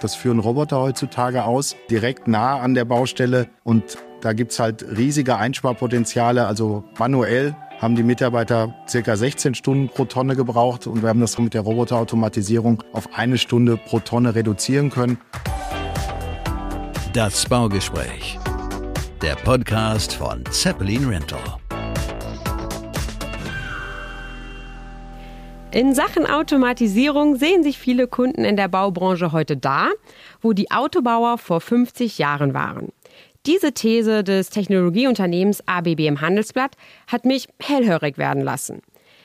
Das führen Roboter heutzutage aus, direkt nah an der Baustelle. Und da gibt es halt riesige Einsparpotenziale. Also manuell haben die Mitarbeiter circa 16 Stunden pro Tonne gebraucht und wir haben das mit der Roboterautomatisierung auf eine Stunde pro Tonne reduzieren können. Das Baugespräch. Der Podcast von Zeppelin Rental. In Sachen Automatisierung sehen sich viele Kunden in der Baubranche heute da, wo die Autobauer vor 50 Jahren waren. Diese These des Technologieunternehmens ABB im Handelsblatt hat mich hellhörig werden lassen.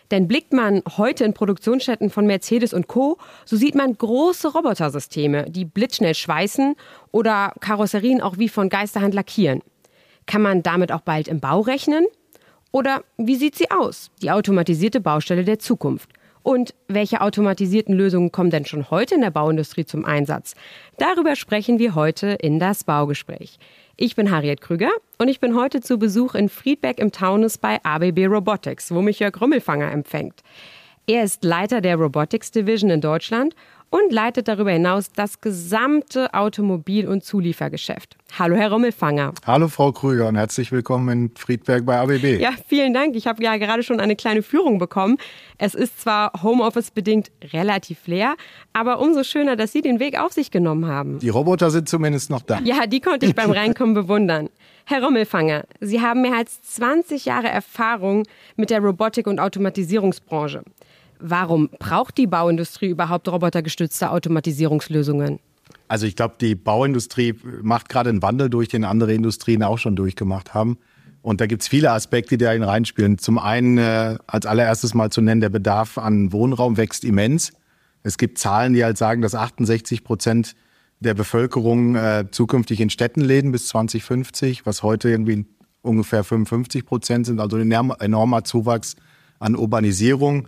Denn blickt man heute in Produktionsstätten von Mercedes und Co., so sieht man große Robotersysteme, die blitzschnell schweißen oder Karosserien auch wie von Geisterhand lackieren. Kann man damit auch bald im Bau rechnen? Oder wie sieht sie aus, die automatisierte Baustelle der Zukunft? Und welche automatisierten Lösungen kommen denn schon heute in der Bauindustrie zum Einsatz? Darüber sprechen wir heute in das Baugespräch. Ich bin Harriet Krüger und ich bin heute zu Besuch in Friedberg im Taunus bei ABB Robotics, wo mich Jörg Rümmelfanger empfängt. Er ist Leiter der Robotics Division in Deutschland und leitet darüber hinaus das gesamte Automobil- und Zuliefergeschäft. Hallo, Herr Rommelfanger. Hallo, Frau Krüger und herzlich willkommen in Friedberg bei ABB. Ja, vielen Dank. Ich habe ja gerade schon eine kleine Führung bekommen. Es ist zwar Homeoffice-bedingt relativ leer, aber umso schöner, dass Sie den Weg auf sich genommen haben. Die Roboter sind zumindest noch da. Ja, die konnte ich beim Reinkommen bewundern. Herr Rommelfanger, Sie haben mehr als 20 Jahre Erfahrung mit der Robotik- und Automatisierungsbranche. Warum braucht die Bauindustrie überhaupt robotergestützte Automatisierungslösungen? Also ich glaube, die Bauindustrie macht gerade einen Wandel durch, den andere Industrien auch schon durchgemacht haben. Und da gibt es viele Aspekte, die da reinspielen. Zum einen äh, als allererstes mal zu nennen, der Bedarf an Wohnraum wächst immens. Es gibt Zahlen, die halt sagen, dass 68 Prozent der Bevölkerung äh, zukünftig in Städten leben bis 2050, was heute irgendwie ungefähr 55 Prozent sind. Also ein enormer Zuwachs an Urbanisierung.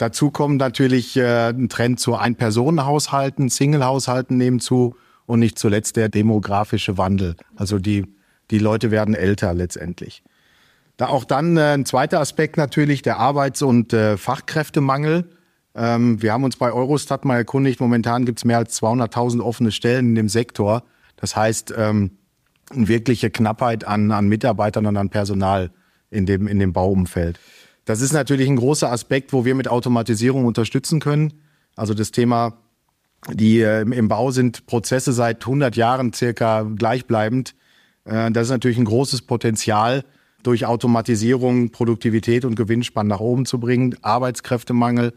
Dazu kommen natürlich äh, ein Trend zu Ein-Personen-Haushalten, Single-Haushalten nehmen zu und nicht zuletzt der demografische Wandel. Also die, die Leute werden älter letztendlich. Da auch dann äh, ein zweiter Aspekt natürlich der Arbeits- und äh, Fachkräftemangel. Ähm, wir haben uns bei Eurostat mal erkundigt, momentan gibt es mehr als 200.000 offene Stellen in dem Sektor. Das heißt, ähm, eine wirkliche Knappheit an, an Mitarbeitern und an Personal in dem, in dem Bauumfeld. Das ist natürlich ein großer Aspekt, wo wir mit Automatisierung unterstützen können. Also das Thema, die äh, im Bau sind Prozesse seit 100 Jahren circa gleichbleibend. Äh, das ist natürlich ein großes Potenzial, durch Automatisierung Produktivität und Gewinnspann nach oben zu bringen. Arbeitskräftemangel,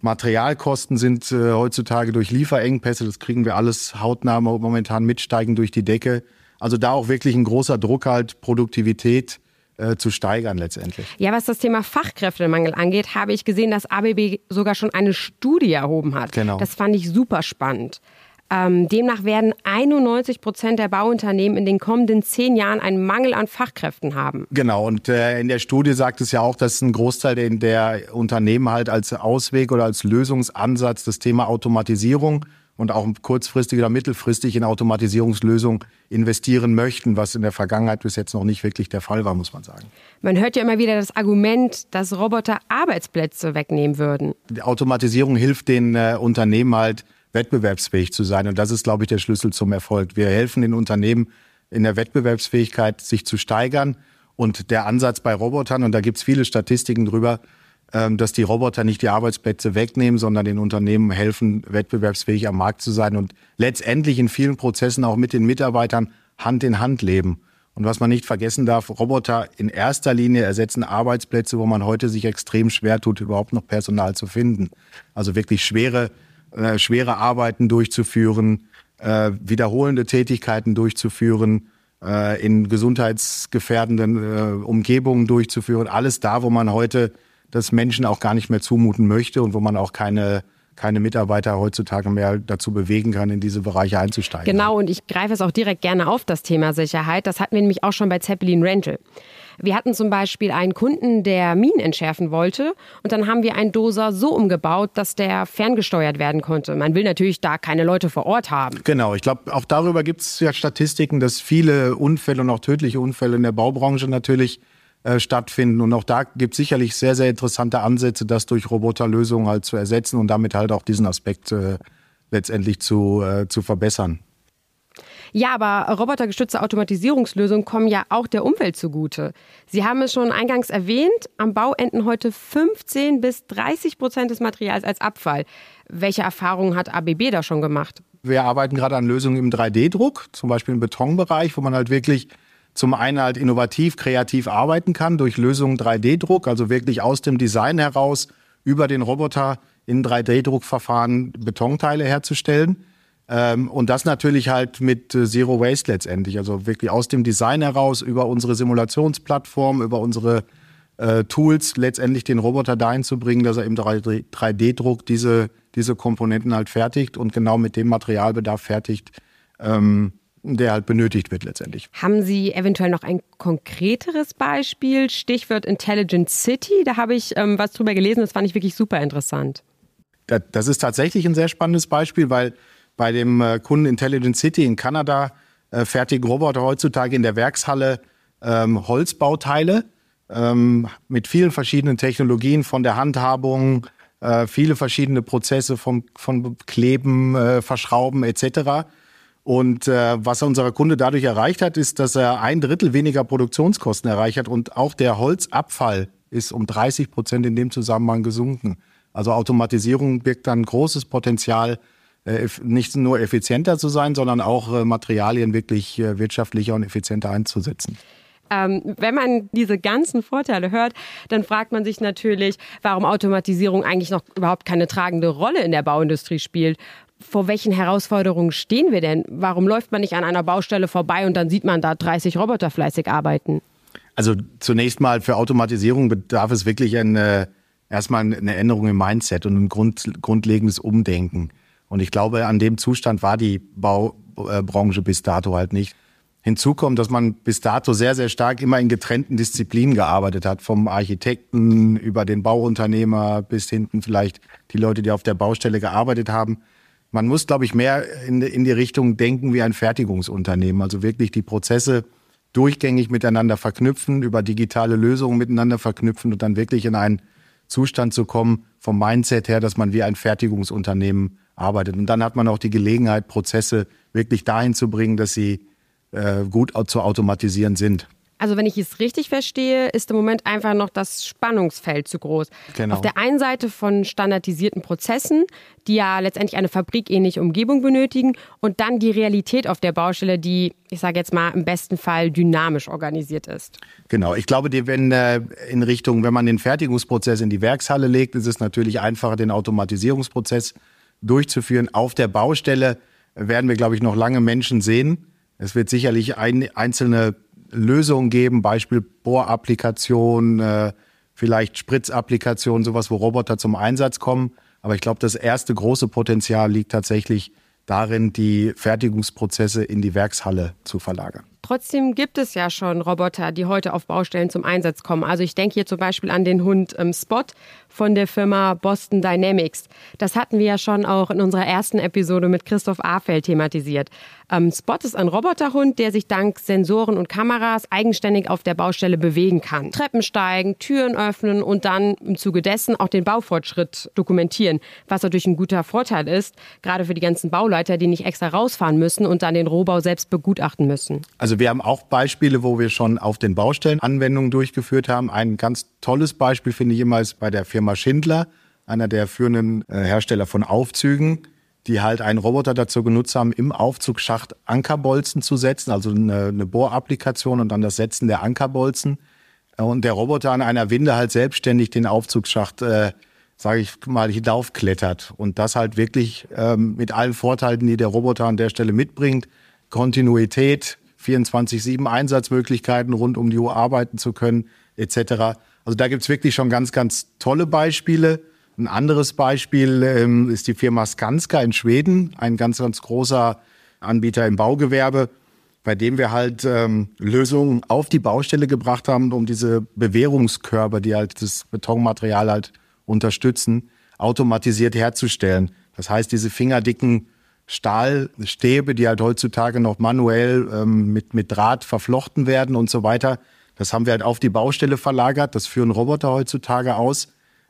Materialkosten sind äh, heutzutage durch Lieferengpässe, das kriegen wir alles hautnah momentan mitsteigen durch die Decke. Also da auch wirklich ein großer Druck halt, Produktivität äh, zu steigern letztendlich. Ja, was das Thema Fachkräftemangel angeht, habe ich gesehen, dass ABB sogar schon eine Studie erhoben hat. Genau. Das fand ich super spannend. Ähm, demnach werden 91 Prozent der Bauunternehmen in den kommenden zehn Jahren einen Mangel an Fachkräften haben. Genau, und äh, in der Studie sagt es ja auch, dass ein Großteil der, der Unternehmen halt als Ausweg oder als Lösungsansatz das Thema Automatisierung und auch kurzfristig oder mittelfristig in Automatisierungslösungen investieren möchten, was in der Vergangenheit bis jetzt noch nicht wirklich der Fall war, muss man sagen. Man hört ja immer wieder das Argument, dass Roboter Arbeitsplätze wegnehmen würden. Die Automatisierung hilft den äh, Unternehmen halt, wettbewerbsfähig zu sein. Und das ist, glaube ich, der Schlüssel zum Erfolg. Wir helfen den Unternehmen in der Wettbewerbsfähigkeit, sich zu steigern. Und der Ansatz bei Robotern, und da gibt es viele Statistiken drüber, dass die Roboter nicht die Arbeitsplätze wegnehmen, sondern den Unternehmen helfen, wettbewerbsfähig am Markt zu sein und letztendlich in vielen Prozessen auch mit den Mitarbeitern Hand in Hand leben. Und was man nicht vergessen darf, Roboter in erster Linie ersetzen Arbeitsplätze, wo man heute sich extrem schwer tut, überhaupt noch Personal zu finden. Also wirklich schwere, äh, schwere Arbeiten durchzuführen, äh, wiederholende Tätigkeiten durchzuführen, äh, in gesundheitsgefährdenden äh, Umgebungen durchzuführen. Alles da, wo man heute das Menschen auch gar nicht mehr zumuten möchte und wo man auch keine keine Mitarbeiter heutzutage mehr dazu bewegen kann, in diese Bereiche einzusteigen. Genau, und ich greife es auch direkt gerne auf, das Thema Sicherheit. Das hatten wir nämlich auch schon bei Zeppelin Rental. Wir hatten zum Beispiel einen Kunden, der Minen entschärfen wollte und dann haben wir einen Doser so umgebaut, dass der ferngesteuert werden konnte. Man will natürlich da keine Leute vor Ort haben. Genau, ich glaube, auch darüber gibt es ja Statistiken, dass viele Unfälle und auch tödliche Unfälle in der Baubranche natürlich äh, stattfinden. Und auch da gibt es sicherlich sehr, sehr interessante Ansätze, das durch Roboterlösungen halt zu ersetzen und damit halt auch diesen Aspekt äh, letztendlich zu, äh, zu verbessern. Ja, aber robotergestützte Automatisierungslösungen kommen ja auch der Umwelt zugute. Sie haben es schon eingangs erwähnt, am Bau enden heute 15 bis 30 Prozent des Materials als Abfall. Welche Erfahrungen hat ABB da schon gemacht? Wir arbeiten gerade an Lösungen im 3D-Druck, zum Beispiel im Betonbereich, wo man halt wirklich zum einen halt innovativ, kreativ arbeiten kann durch Lösungen 3D-Druck, also wirklich aus dem Design heraus über den Roboter in 3D-Druckverfahren Betonteile herzustellen. Ähm, und das natürlich halt mit äh, Zero Waste letztendlich. Also wirklich aus dem Design heraus, über unsere Simulationsplattform, über unsere äh, Tools letztendlich den Roboter dahin zu bringen, dass er im 3D-Druck diese, diese Komponenten halt fertigt und genau mit dem Materialbedarf fertigt, ähm, der halt benötigt wird letztendlich. Haben Sie eventuell noch ein konkreteres Beispiel? Stichwort Intelligent City. Da habe ich ähm, was drüber gelesen, das fand ich wirklich super interessant. Das, ist tatsächlich ein sehr spannendes Beispiel, weil bei dem äh, Kunden Intelligent City in Kanada äh, fertigen Roboter heutzutage in der Werkshalle ähm, Holzbauteile ähm, mit vielen verschiedenen Technologien von der Handhabung, äh, viele verschiedene Prozesse vom, von Kleben, äh, Verschrauben etc. Und äh, was unser Kunde dadurch erreicht hat, ist, dass er ein Drittel weniger Produktionskosten erreicht hat und auch der Holzabfall ist um 30 Prozent in dem Zusammenhang gesunken. Also Automatisierung birgt dann großes Potenzial, äh, nicht nur effizienter zu sein, sondern auch äh, Materialien wirklich äh, wirtschaftlicher und effizienter einzusetzen. Ähm, wenn man diese ganzen Vorteile hört, dann fragt man sich natürlich, warum Automatisierung eigentlich noch überhaupt keine tragende Rolle in der Bauindustrie spielt. Vor welchen Herausforderungen stehen wir denn? Warum läuft man nicht an einer Baustelle vorbei und dann sieht man da 30 Roboter fleißig arbeiten? Also zunächst mal für Automatisierung bedarf es wirklich eine, erstmal eine Änderung im Mindset und ein Grund, grundlegendes Umdenken. Und ich glaube, an dem Zustand war die Baubranche bis dato halt nicht. Hinzu kommt, dass man bis dato sehr, sehr stark immer in getrennten Disziplinen gearbeitet hat, vom Architekten über den Bauunternehmer bis hinten vielleicht die Leute, die auf der Baustelle gearbeitet haben. Man muss, glaube ich, mehr in, in die Richtung denken wie ein Fertigungsunternehmen, also wirklich die Prozesse durchgängig miteinander verknüpfen, über digitale Lösungen miteinander verknüpfen und dann wirklich in einen Zustand zu kommen, vom Mindset her, dass man wie ein Fertigungsunternehmen arbeitet. Und dann hat man auch die Gelegenheit, Prozesse wirklich dahin zu bringen, dass sie äh, gut zu automatisieren sind. Also wenn ich es richtig verstehe, ist im Moment einfach noch das Spannungsfeld zu groß. Genau. Auf der einen Seite von standardisierten Prozessen, die ja letztendlich eine fabrikähnliche Umgebung benötigen und dann die Realität auf der Baustelle, die, ich sage jetzt mal, im besten Fall dynamisch organisiert ist. Genau, ich glaube, wenn äh, in Richtung, wenn man den Fertigungsprozess in die Werkshalle legt, ist es natürlich einfacher, den Automatisierungsprozess durchzuführen. Auf der Baustelle werden wir, glaube ich, noch lange Menschen sehen. Es wird sicherlich ein, einzelne Lösungen geben, Beispiel Bohrapplikation, äh, vielleicht Spritzapplikation, sowas, wo Roboter zum Einsatz kommen. Aber ich glaube, das erste große Potenzial liegt tatsächlich darin, die Fertigungsprozesse in die Werkshalle zu verlagern. Trotzdem gibt es ja schon Roboter, die heute auf Baustellen zum Einsatz kommen. Also ich denke hier zum Beispiel an den Hund ähm, Spot von der Firma Boston Dynamics. Das hatten wir ja schon auch in unserer ersten Episode mit Christoph Afeld thematisiert. Ähm, Spot ist ein Roboterhund, der sich dank Sensoren und Kameras eigenständig auf der Baustelle bewegen kann. Treppen steigen, Türen öffnen und dann im Zuge dessen auch den Baufortschritt dokumentieren, was natürlich ein guter Vorteil ist, gerade für die ganzen Bauleiter, die nicht extra rausfahren müssen und dann den Rohbau selbst begutachten müssen. Also wir haben auch Beispiele, wo wir schon auf den Baustellen Anwendungen durchgeführt haben. Ein ganz tolles Beispiel finde ich immer ist bei der Firma Schindler, einer der führenden äh, Hersteller von Aufzügen die halt einen Roboter dazu genutzt haben, im Aufzugsschacht Ankerbolzen zu setzen, also eine, eine Bohrapplikation und dann das Setzen der Ankerbolzen. Und der Roboter an einer Winde halt selbstständig den Aufzugsschacht, äh, sage ich mal, hinaufklettert. Und das halt wirklich ähm, mit allen Vorteilen, die der Roboter an der Stelle mitbringt. Kontinuität, 24-7 Einsatzmöglichkeiten, rund um die Uhr arbeiten zu können, etc. Also da gibt's wirklich schon ganz, ganz tolle Beispiele. Ein anderes Beispiel ähm, ist die Firma Skanska in Schweden, ein ganz, ganz großer Anbieter im Baugewerbe, bei dem wir halt ähm, Lösungen auf die Baustelle gebracht haben, um diese Bewährungskörper, die halt das Betonmaterial halt unterstützen, automatisiert herzustellen. Das heißt, diese fingerdicken Stahlstäbe, die halt heutzutage noch manuell ähm, mit, mit Draht verflochten werden und so weiter, das haben wir halt auf die Baustelle verlagert. Das führen Roboter heutzutage aus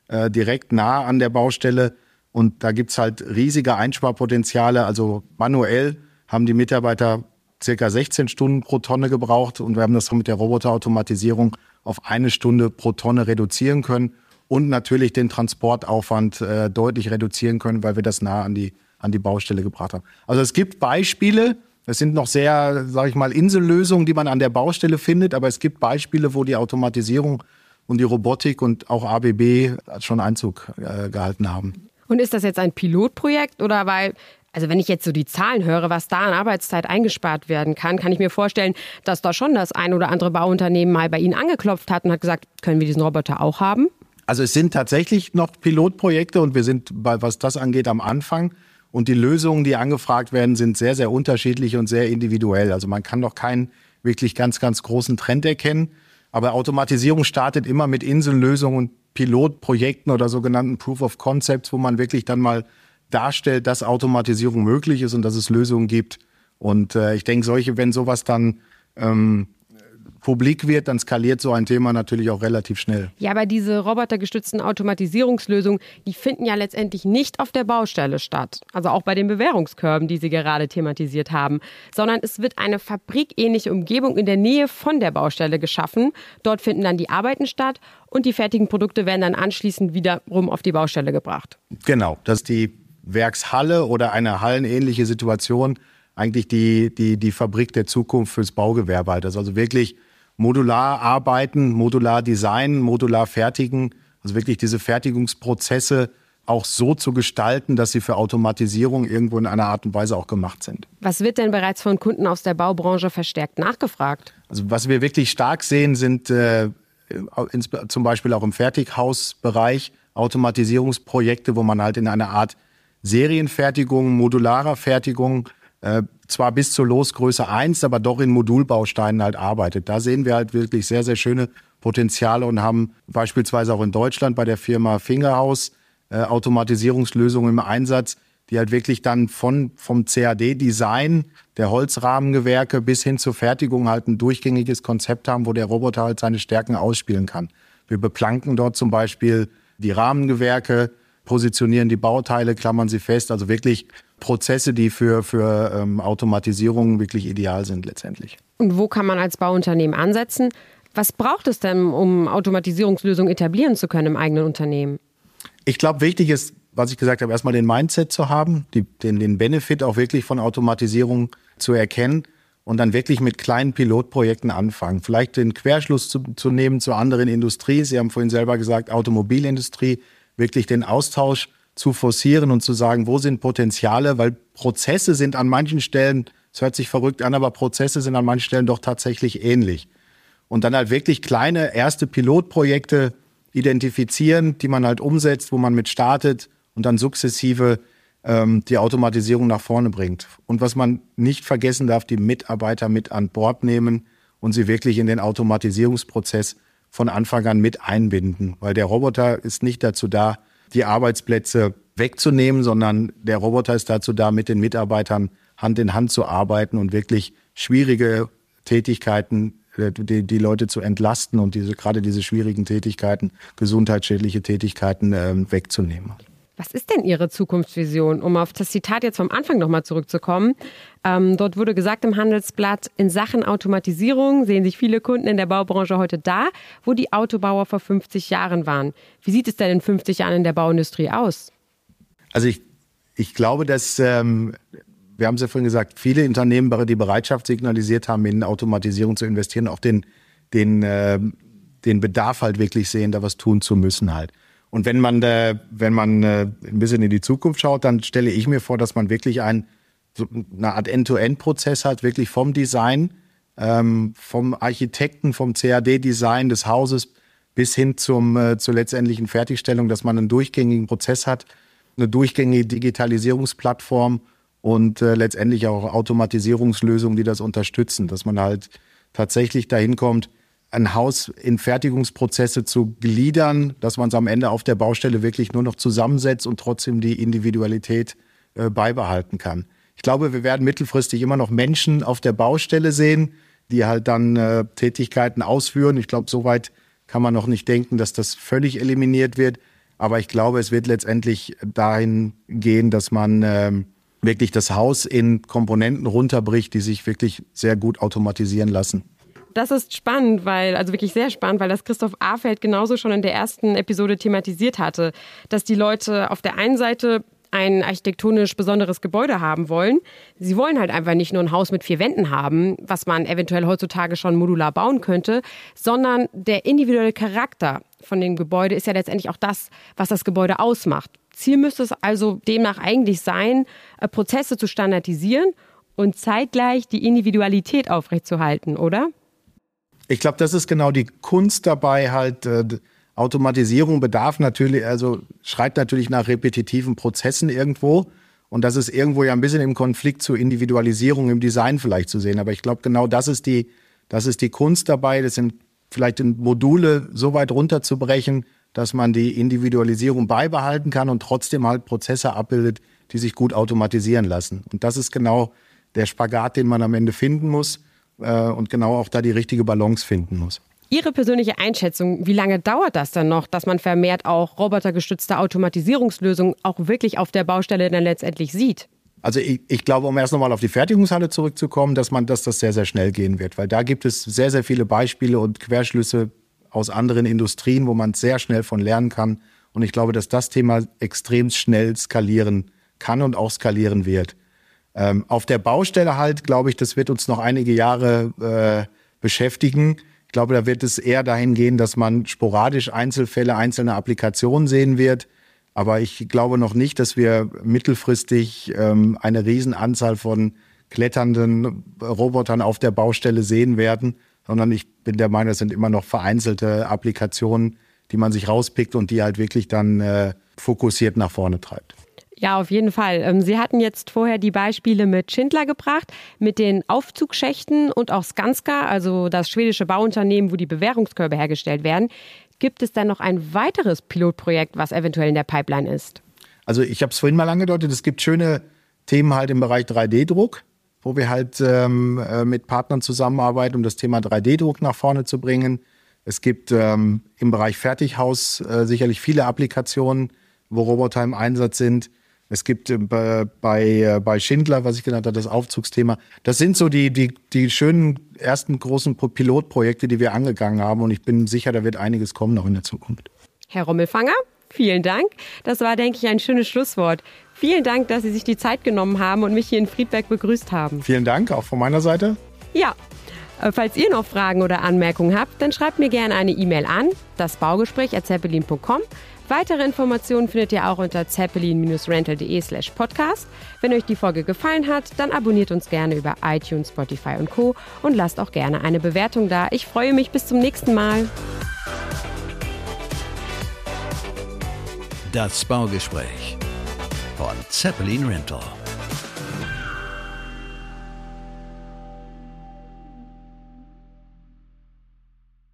äh, direkt nah an der Baustelle Und da gibt's halt riesige Einsparpotenziale. Also manuell haben die Mitarbeiter circa 16 Stunden pro Tonne gebraucht und wir haben das mit der Roboterautomatisierung auf eine Stunde pro Tonne reduzieren können und natürlich den Transportaufwand äh, deutlich reduzieren können, weil wir das nah an die, an die Baustelle gebracht haben. Also es gibt Beispiele, es sind noch sehr, sage ich mal, Insellösungen, die man an der Baustelle findet, aber es gibt Beispiele, wo die Automatisierung und die Robotik und auch ABB schon Einzug äh, gehalten haben. Und ist das jetzt ein Pilotprojekt oder weil also wenn ich jetzt so die Zahlen höre, was da an Arbeitszeit eingespart werden kann, kann ich mir vorstellen, dass da schon das ein oder andere Bauunternehmen mal bei Ihnen angeklopft hat und hat gesagt, können wir diesen Roboter auch haben? Also es sind tatsächlich noch Pilotprojekte und wir sind, bei, was das angeht, am Anfang. Und die Lösungen, die angefragt werden, sind sehr, sehr unterschiedlich und sehr individuell. Also man kann noch keinen wirklich ganz, ganz großen Trend erkennen. Aber Automatisierung startet immer mit Insellösungen und Pilotprojekten oder sogenannten Proof of Concepts, wo man wirklich dann mal darstellt, dass Automatisierung möglich ist und dass es Lösungen gibt. Und äh, ich denke, solche, wenn sowas dann ähm, publik wird, dann skaliert so ein Thema natürlich auch relativ schnell. Ja, aber diese robotergestützten Automatisierungslösungen, die finden ja letztendlich nicht auf der Baustelle statt. Also auch bei den Bewährungskörben, die Sie gerade thematisiert haben, sondern es wird eine fabrikähnliche Umgebung in der Nähe von der Baustelle geschaffen. Dort finden dann die Arbeiten statt und die fertigen Produkte werden dann anschließend wiederum auf die Baustelle gebracht. Genau, das ist die Werkshalle oder eine hallenähnliche Situation eigentlich die, die, die Fabrik der Zukunft fürs Baugewerbe halt. Das also wirklich modular arbeiten, modular designen, modular fertigen. Also wirklich diese Fertigungsprozesse auch so zu gestalten, dass sie für Automatisierung irgendwo in einer Art und Weise auch gemacht sind. Was wird denn bereits von Kunden aus der Baubranche verstärkt nachgefragt? Also was wir wirklich stark sehen, sind äh, zum Beispiel auch im Fertighausbereich Automatisierungsprojekte, wo man halt in einer Art Serienfertigung, modularer Fertigung, äh, zwar bis zur Losgröße 1, aber doch in Modulbausteinen halt arbeitet. Da sehen wir halt wirklich sehr, sehr schöne Potenziale und haben beispielsweise auch in Deutschland bei der Firma Fingerhaus äh, Automatisierungslösungen im Einsatz, die halt wirklich dann von, vom CAD-Design der Holzrahmengewerke bis hin zur Fertigung halt ein durchgängiges Konzept haben, wo der Roboter halt seine Stärken ausspielen kann. Wir beplanken dort zum Beispiel die Rahmengewerke, positionieren die Bauteile, klammern sie fest. Also wirklich Prozesse, die für, für ähm, Automatisierung wirklich ideal sind letztendlich. Und wo kann man als Bauunternehmen ansetzen? Was braucht es denn, um Automatisierungslösungen etablieren zu können im eigenen Unternehmen? Ich glaube, wichtig ist, was ich gesagt habe, erstmal den Mindset zu haben, die, den, den Benefit auch wirklich von Automatisierung zu erkennen und dann wirklich mit kleinen Pilotprojekten anfangen. Vielleicht den Querschluss zu, zu nehmen zu anderen Industrien. Sie haben vorhin selber gesagt, Automobilindustrie wirklich den Austausch zu forcieren und zu sagen, wo sind Potenziale, weil Prozesse sind an manchen Stellen, es hört sich verrückt an, aber Prozesse sind an manchen Stellen doch tatsächlich ähnlich. Und dann halt wirklich kleine erste Pilotprojekte identifizieren, die man halt umsetzt, wo man mit startet und dann sukzessive ähm, die Automatisierung nach vorne bringt. Und was man nicht vergessen darf, die Mitarbeiter mit an Bord nehmen und sie wirklich in den Automatisierungsprozess von Anfang an mit einbinden, weil der Roboter ist nicht dazu da, die Arbeitsplätze wegzunehmen, sondern der Roboter ist dazu da, mit den Mitarbeitern Hand in Hand zu arbeiten und wirklich schwierige Tätigkeiten äh, die, die Leute zu entlasten und diese gerade diese schwierigen Tätigkeiten, gesundheitsschädliche Tätigkeiten äh, wegzunehmen. Was ist denn Ihre Zukunftsvision? Um auf das Zitat jetzt vom Anfang nochmal zurückzukommen. Ähm, dort wurde gesagt im Handelsblatt, in Sachen Automatisierung sehen sich viele Kunden in der Baubranche heute da, wo die Autobauer vor 50 Jahren waren. Wie sieht es denn in 50 Jahren in der Bauindustrie aus? Also ich, ich glaube, dass, ähm, wir haben es ja vorhin gesagt, viele Unternehmen die Bereitschaft signalisiert haben, in Automatisierung zu investieren, auch den, den, äh, den Bedarf halt wirklich sehen, da was tun zu müssen halt. Und wenn man, äh, wenn man äh, ein bisschen in die Zukunft schaut, dann stelle ich mir vor, dass man wirklich ein, so eine Art End-to-End-Prozess hat, wirklich vom Design, ähm, vom Architekten, vom CAD-Design des Hauses bis hin zum, äh, zur letztendlichen Fertigstellung, dass man einen durchgängigen Prozess hat, eine durchgängige Digitalisierungsplattform und äh, letztendlich auch Automatisierungslösungen, die das unterstützen, dass man halt tatsächlich dahin kommt, ein Haus in Fertigungsprozesse zu gliedern, dass man es am Ende auf der Baustelle wirklich nur noch zusammensetzt und trotzdem die Individualität äh, beibehalten kann. Ich glaube, wir werden mittelfristig immer noch Menschen auf der Baustelle sehen, die halt dann äh, Tätigkeiten ausführen. Ich glaube, soweit kann man noch nicht denken, dass das völlig eliminiert wird. Aber ich glaube, es wird letztendlich dahin gehen, dass man ähm, wirklich das Haus in Komponenten runterbricht, die sich wirklich sehr gut automatisieren lassen. Das ist spannend, weil, also wirklich sehr spannend, weil das Christoph Afeld genauso schon in der ersten Episode thematisiert hatte, dass die Leute auf der einen Seite ein architektonisch besonderes Gebäude haben wollen. Sie wollen halt einfach nicht nur ein Haus mit vier Wänden haben, was man eventuell heutzutage schon modular bauen könnte, sondern der individuelle Charakter von dem Gebäude ist ja letztendlich auch das, was das Gebäude ausmacht. Ziel müsste es also demnach eigentlich sein, äh, Prozesse zu standardisieren und zeitgleich die Individualität aufrechtzuerhalten, oder? Ich glaube, das ist genau die Kunst dabei, halt äh, Automatisierung bedarf natürlich, also schreit natürlich nach repetitiven Prozessen irgendwo. Und das ist irgendwo ja ein bisschen im Konflikt zur Individualisierung im Design vielleicht zu sehen. Aber ich glaube, genau das ist die, das ist die Kunst dabei, das sind vielleicht in Module so weit runterzubrechen, dass man die Individualisierung beibehalten kann und trotzdem halt Prozesse abbildet, die sich gut automatisieren lassen. Und das ist genau der Spagat, den man am Ende finden muss äh, und genau auch da die richtige Balance finden muss. Ihre persönliche Einschätzung, wie lange dauert das dann noch, dass man vermehrt auch robotergestützte Automatisierungslösungen auch wirklich auf der Baustelle dann letztendlich sieht? Also ich, ich glaube, um erst nochmal auf die Fertigungshalle zurückzukommen, dass man, dass das sehr, sehr schnell gehen wird, weil da gibt es sehr, sehr viele Beispiele und Querschlüsse aus anderen Industrien, wo man sehr schnell von lernen kann. Und ich glaube, dass das Thema extrem schnell skalieren kann und auch skalieren wird. Ähm, auf der Baustelle halt, glaube ich, das wird uns noch einige Jahre äh, beschäftigen glaube, da wird es eher dahin gehen, dass man sporadisch Einzelfälle, einzelne Applikationen sehen wird. Aber ich glaube noch nicht, dass wir mittelfristig ähm, eine Riesenanzahl von kletternden Robotern auf der Baustelle sehen werden, sondern ich bin der Meinung, es sind immer noch vereinzelte Applikationen, die man sich rauspickt und die halt wirklich dann äh, fokussiert nach vorne treibt. Ja, auf jeden Fall. Ähm, Sie hatten jetzt vorher die Beispiele mit Schindler gebracht, mit den Aufzugschächten und auch Skanska, also das schwedische Bauunternehmen, wo die Bewährungskörbe hergestellt werden. Gibt es dann noch ein weiteres Pilotprojekt, was eventuell in der Pipeline ist? Also ich habe es vorhin mal angedeutet, es gibt schöne Themen halt im Bereich 3D-Druck, wo wir halt ähm, äh, mit Partnern zusammenarbeiten, um das Thema 3D-Druck nach vorne zu bringen. Es gibt ähm, im Bereich Fertighaus äh, sicherlich viele Applikationen, wo Roboter im Einsatz sind. Es gibt äh, bei, äh, bei Schindler, was ich genannt habe, das Aufzugsthema. Das sind so die, die, die schönen ersten großen Pilotprojekte, die wir angegangen haben. Und ich bin sicher, da wird einiges kommen noch in der Zukunft. Herr Rommelfanger, vielen Dank. Das war, denke ich, ein schönes Schlusswort. Vielen Dank, dass Sie sich die Zeit genommen haben und mich hier in Friedberg begrüßt haben. Vielen Dank, auch von meiner Seite. Ja. Äh, falls ihr noch Fragen oder Anmerkungen habt, dann schreibt mir gerne eine E-Mail an, dasbaugespräch.zeppelin.com. Weitere Informationen findet ihr auch unter zeppelin-rental.de slash podcast. Wenn euch die Folge gefallen hat, dann abonniert uns gerne über iTunes, Spotify und Co. und lasst auch gerne eine Bewertung da. Ich freue mich bis zum nächsten Mal. Das Baugespräch von Zeppelin Rental.